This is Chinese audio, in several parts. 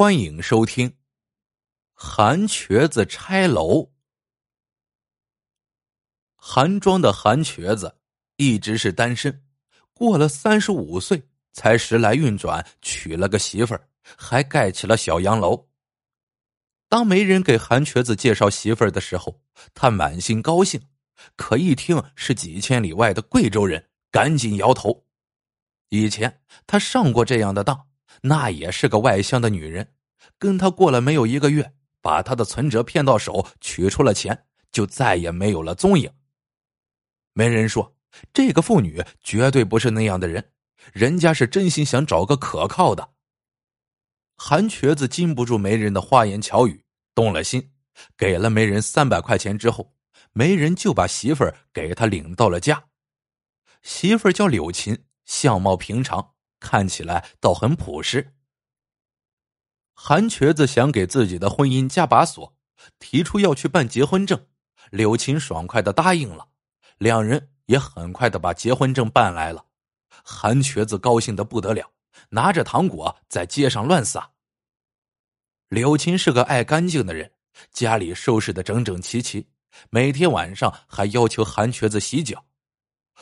欢迎收听《韩瘸子拆楼》。韩庄的韩瘸子一直是单身，过了三十五岁才时来运转，娶了个媳妇儿，还盖起了小洋楼。当媒人给韩瘸子介绍媳妇儿的时候，他满心高兴，可一听是几千里外的贵州人，赶紧摇头。以前他上过这样的当。那也是个外乡的女人，跟他过了没有一个月，把他的存折骗到手，取出了钱，就再也没有了踪影。没人说，这个妇女绝对不是那样的人，人家是真心想找个可靠的。韩瘸子禁不住媒人的花言巧语，动了心，给了媒人三百块钱之后，媒人就把媳妇儿给他领到了家。媳妇儿叫柳琴，相貌平常。看起来倒很朴实。韩瘸子想给自己的婚姻加把锁，提出要去办结婚证。柳琴爽快的答应了，两人也很快的把结婚证办来了。韩瘸子高兴的不得了，拿着糖果在街上乱撒。柳琴是个爱干净的人，家里收拾的整整齐齐，每天晚上还要求韩瘸子洗脚。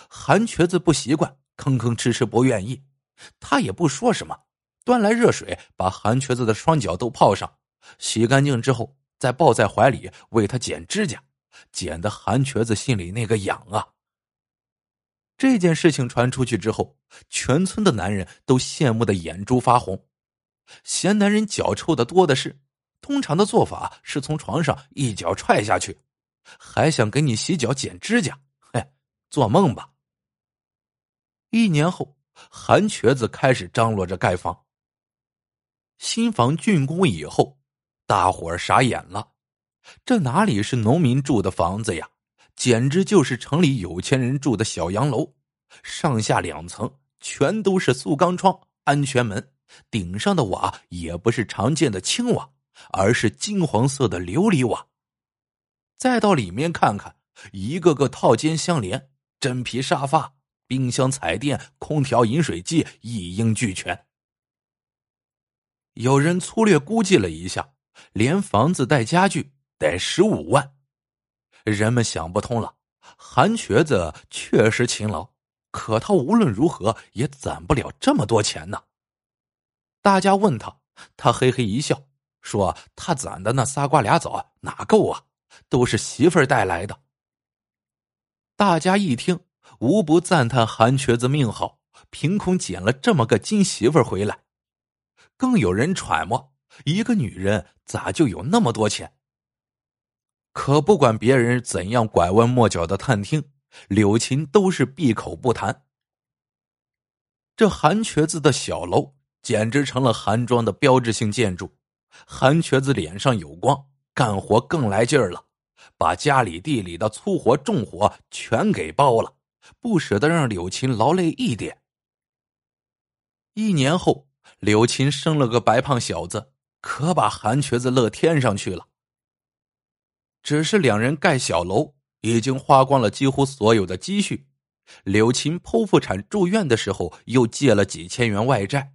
韩瘸子不习惯，吭吭哧哧不愿意。他也不说什么，端来热水，把韩瘸子的双脚都泡上，洗干净之后，再抱在怀里为他剪指甲，剪的韩瘸子心里那个痒啊！这件事情传出去之后，全村的男人都羡慕的眼珠发红，嫌男人脚臭的多的是。通常的做法是从床上一脚踹下去，还想给你洗脚剪指甲，嘿，做梦吧！一年后。韩瘸子开始张罗着盖房。新房竣工以后，大伙儿傻眼了，这哪里是农民住的房子呀？简直就是城里有钱人住的小洋楼，上下两层全都是塑钢窗、安全门，顶上的瓦也不是常见的青瓦，而是金黄色的琉璃瓦。再到里面看看，一个个套间相连，真皮沙发。冰箱、彩电、空调、饮水机一应俱全。有人粗略估计了一下，连房子带家具得十五万。人们想不通了，韩瘸子确实勤劳，可他无论如何也攒不了这么多钱呢。大家问他，他嘿嘿一笑，说：“他攒的那仨瓜俩枣哪够啊？都是媳妇儿带来的。”大家一听。无不赞叹韩瘸子命好，凭空捡了这么个金媳妇回来。更有人揣摩，一个女人咋就有那么多钱？可不管别人怎样拐弯抹角的探听，柳琴都是闭口不谈。这韩瘸子的小楼简直成了韩庄的标志性建筑。韩瘸子脸上有光，干活更来劲儿了，把家里地里的粗活重活全给包了。不舍得让柳琴劳累一点。一年后，柳琴生了个白胖小子，可把韩瘸子乐天上去了。只是两人盖小楼，已经花光了几乎所有的积蓄。柳琴剖腹产住院的时候，又借了几千元外债。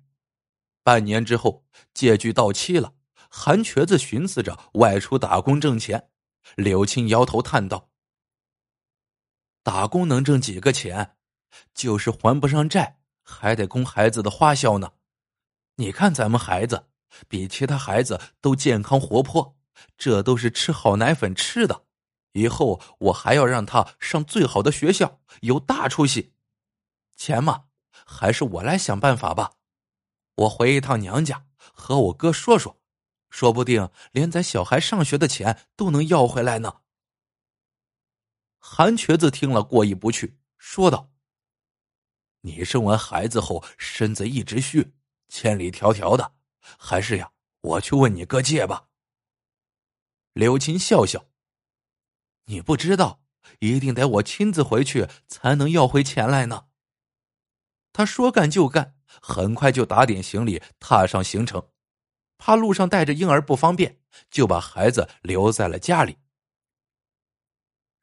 半年之后，借据到期了，韩瘸子寻思着外出打工挣钱。柳琴摇头叹道。打工能挣几个钱，就是还不上债，还得供孩子的花销呢。你看咱们孩子比其他孩子都健康活泼，这都是吃好奶粉吃的。以后我还要让他上最好的学校，有大出息。钱嘛，还是我来想办法吧。我回一趟娘家，和我哥说说，说不定连咱小孩上学的钱都能要回来呢。韩瘸子听了过意不去，说道：“你生完孩子后身子一直虚，千里迢迢的，还是呀，我去问你哥借吧。”柳琴笑笑：“你不知道，一定得我亲自回去才能要回钱来呢。”他说干就干，很快就打点行李，踏上行程，怕路上带着婴儿不方便，就把孩子留在了家里。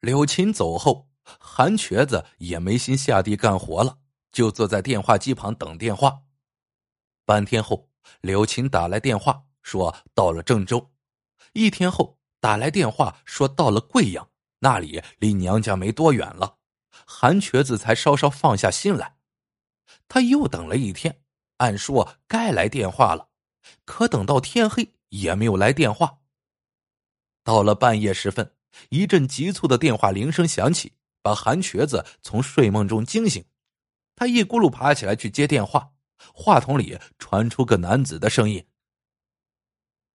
柳琴走后，韩瘸子也没心下地干活了，就坐在电话机旁等电话。半天后，柳琴打来电话，说到了郑州，一天后打来电话说到了贵阳，那里离娘家没多远了。韩瘸子才稍稍放下心来。他又等了一天，按说该来电话了，可等到天黑也没有来电话。到了半夜时分，一阵急促的电话铃声响起，把韩瘸子从睡梦中惊醒。他一咕噜爬起来去接电话，话筒里传出个男子的声音：“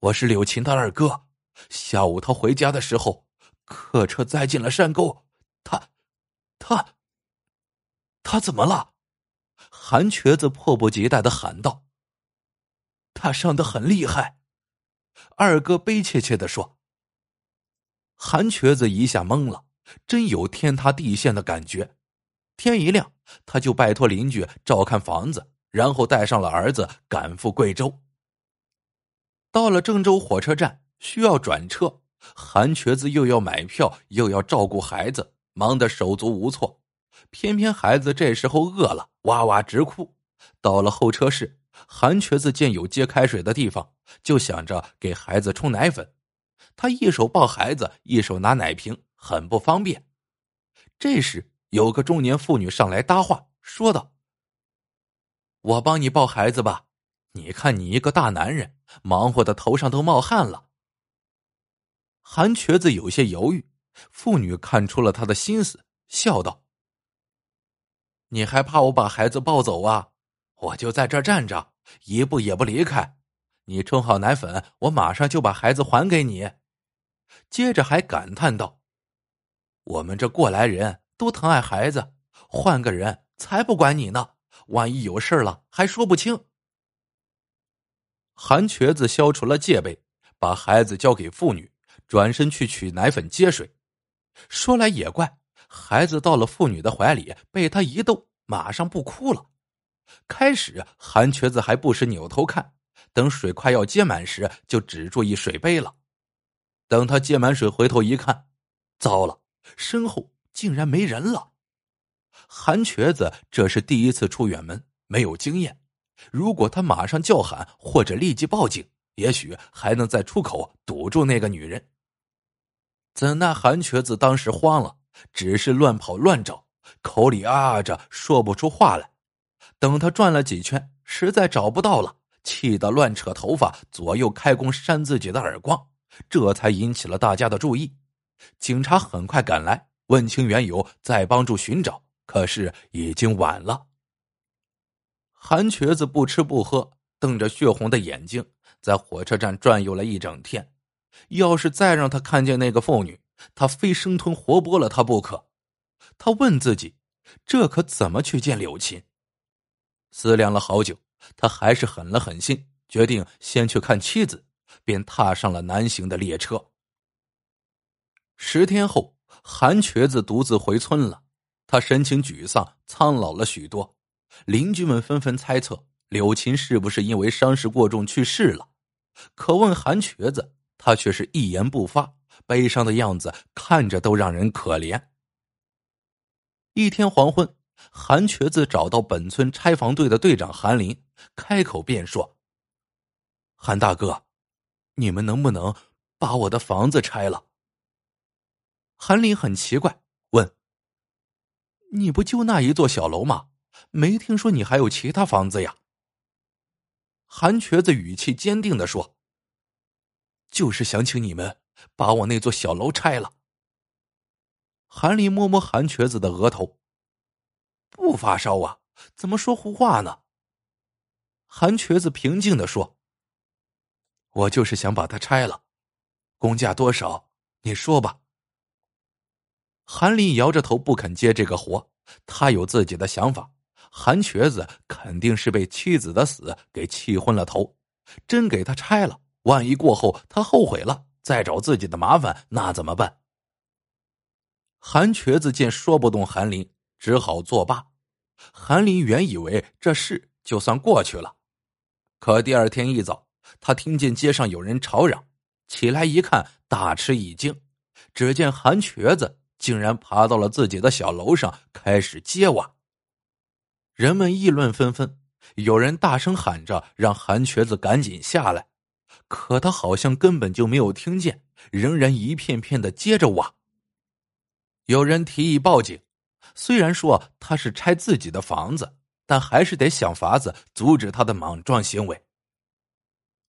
我是柳琴的二哥。下午他回家的时候，客车栽进了山沟，他，他，他怎么了？”韩瘸子迫不及待的喊道：“他伤得很厉害。”二哥悲切切的说。韩瘸子一下懵了，真有天塌地陷的感觉。天一亮，他就拜托邻居照看房子，然后带上了儿子赶赴贵州。到了郑州火车站，需要转车，韩瘸子又要买票，又要照顾孩子，忙得手足无措。偏偏孩子这时候饿了，哇哇直哭。到了候车室，韩瘸子见有接开水的地方，就想着给孩子冲奶粉。他一手抱孩子，一手拿奶瓶，很不方便。这时，有个中年妇女上来搭话，说道：“我帮你抱孩子吧，你看你一个大男人，忙活的头上都冒汗了。”韩瘸子有些犹豫，妇女看出了他的心思，笑道：“你还怕我把孩子抱走啊？我就在这站着，一步也不离开。你冲好奶粉，我马上就把孩子还给你。”接着还感叹道：“我们这过来人都疼爱孩子，换个人才不管你呢。万一有事了，还说不清。”韩瘸子消除了戒备，把孩子交给妇女，转身去取奶粉接水。说来也怪，孩子到了妇女的怀里，被他一逗，马上不哭了。开始韩瘸子还不时扭头看，等水快要接满时，就只注意水杯了。等他接满水，回头一看，糟了，身后竟然没人了。韩瘸子这是第一次出远门，没有经验。如果他马上叫喊或者立即报警，也许还能在出口堵住那个女人。怎奈韩瘸子当时慌了，只是乱跑乱找，口里啊啊着说不出话来。等他转了几圈，实在找不到了，气得乱扯头发，左右开弓扇自己的耳光。这才引起了大家的注意，警察很快赶来，问清缘由，再帮助寻找。可是已经晚了。韩瘸子不吃不喝，瞪着血红的眼睛，在火车站转悠了一整天。要是再让他看见那个妇女，他非生吞活剥了他不可。他问自己：这可怎么去见柳琴？思量了好久，他还是狠了狠心，决定先去看妻子。便踏上了南行的列车。十天后，韩瘸子独自回村了。他神情沮丧，苍老了许多。邻居们纷纷猜测柳琴是不是因为伤势过重去世了。可问韩瘸子，他却是一言不发，悲伤的样子看着都让人可怜。一天黄昏，韩瘸子找到本村拆房队的队长韩林，开口便说：“韩大哥。”你们能不能把我的房子拆了？韩林很奇怪，问：“你不就那一座小楼吗？没听说你还有其他房子呀？”韩瘸子语气坚定的说：“就是想请你们把我那座小楼拆了。”韩林摸摸韩瘸子的额头：“不发烧啊？怎么说胡话呢？”韩瘸子平静的说。我就是想把它拆了，工价多少？你说吧。韩林摇着头不肯接这个活，他有自己的想法。韩瘸子肯定是被妻子的死给气昏了头，真给他拆了，万一过后他后悔了，再找自己的麻烦，那怎么办？韩瘸子见说不动韩林，只好作罢。韩林原以为这事就算过去了，可第二天一早。他听见街上有人吵嚷，起来一看，大吃一惊。只见韩瘸子竟然爬到了自己的小楼上，开始揭瓦。人们议论纷纷，有人大声喊着让韩瘸子赶紧下来。可他好像根本就没有听见，仍然一片片的接着挖。有人提议报警，虽然说他是拆自己的房子，但还是得想法子阻止他的莽撞行为。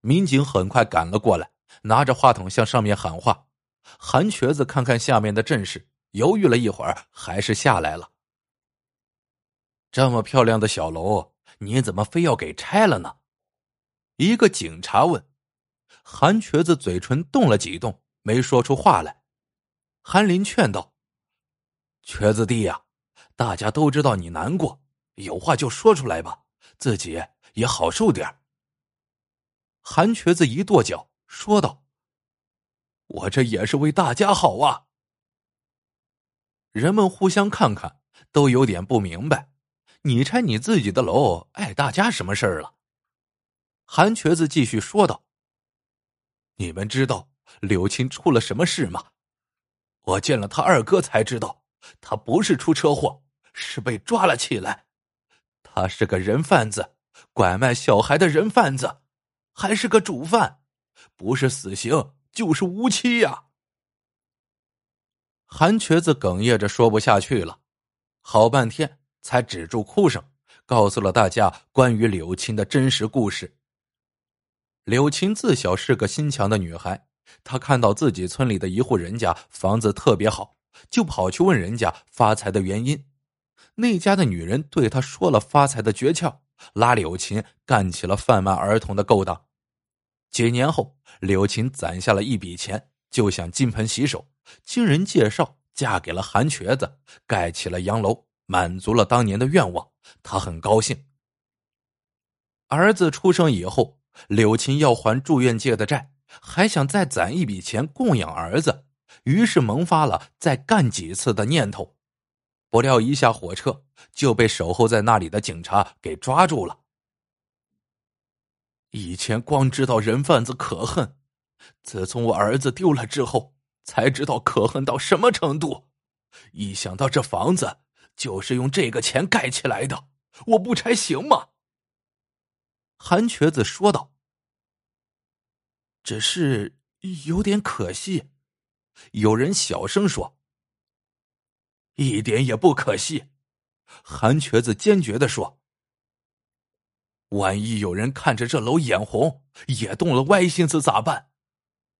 民警很快赶了过来，拿着话筒向上面喊话。韩瘸子看看下面的阵势，犹豫了一会儿，还是下来了。这么漂亮的小楼，你怎么非要给拆了呢？一个警察问。韩瘸子嘴唇动了几动，没说出话来。韩林劝道：“瘸子弟呀，大家都知道你难过，有话就说出来吧，自己也好受点韩瘸子一跺脚，说道：“我这也是为大家好啊。”人们互相看看，都有点不明白：你拆你自己的楼，碍大家什么事儿了？韩瘸子继续说道。你们知道柳青出了什么事吗？我见了他二哥才知道，他不是出车祸，是被抓了起来。他是个人贩子，拐卖小孩的人贩子，还是个主犯，不是死刑就是无期呀。韩瘸子哽咽着说不下去了，好半天才止住哭声，告诉了大家关于柳青的真实故事。柳琴自小是个心强的女孩，她看到自己村里的一户人家房子特别好，就跑去问人家发财的原因。那家的女人对他说了发财的诀窍，拉柳琴干起了贩卖儿童的勾当。几年后，柳琴攒下了一笔钱，就想金盆洗手，经人介绍嫁给了韩瘸子，盖起了洋楼，满足了当年的愿望。她很高兴。儿子出生以后。柳琴要还住院借的债，还想再攒一笔钱供养儿子，于是萌发了再干几次的念头。不料一下火车就被守候在那里的警察给抓住了。以前光知道人贩子可恨，自从我儿子丢了之后，才知道可恨到什么程度。一想到这房子就是用这个钱盖起来的，我不拆行吗？韩瘸子说道：“只是有点可惜。”有人小声说：“一点也不可惜。”韩瘸子坚决的说：“万一有人看着这楼眼红，也动了歪心思咋办？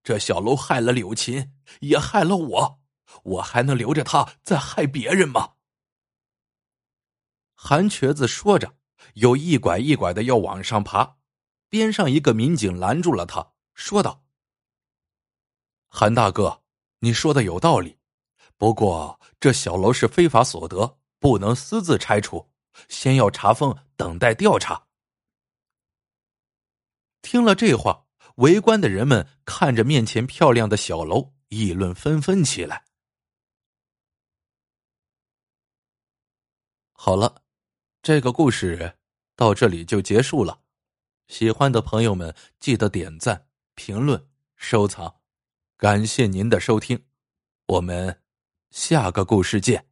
这小楼害了柳琴，也害了我，我还能留着他再害别人吗？”韩瘸子说着。又一拐一拐的要往上爬，边上一个民警拦住了他，说道：“韩大哥，你说的有道理，不过这小楼是非法所得，不能私自拆除，先要查封，等待调查。”听了这话，围观的人们看着面前漂亮的小楼，议论纷纷起来。好了，这个故事。到这里就结束了，喜欢的朋友们记得点赞、评论、收藏，感谢您的收听，我们下个故事见。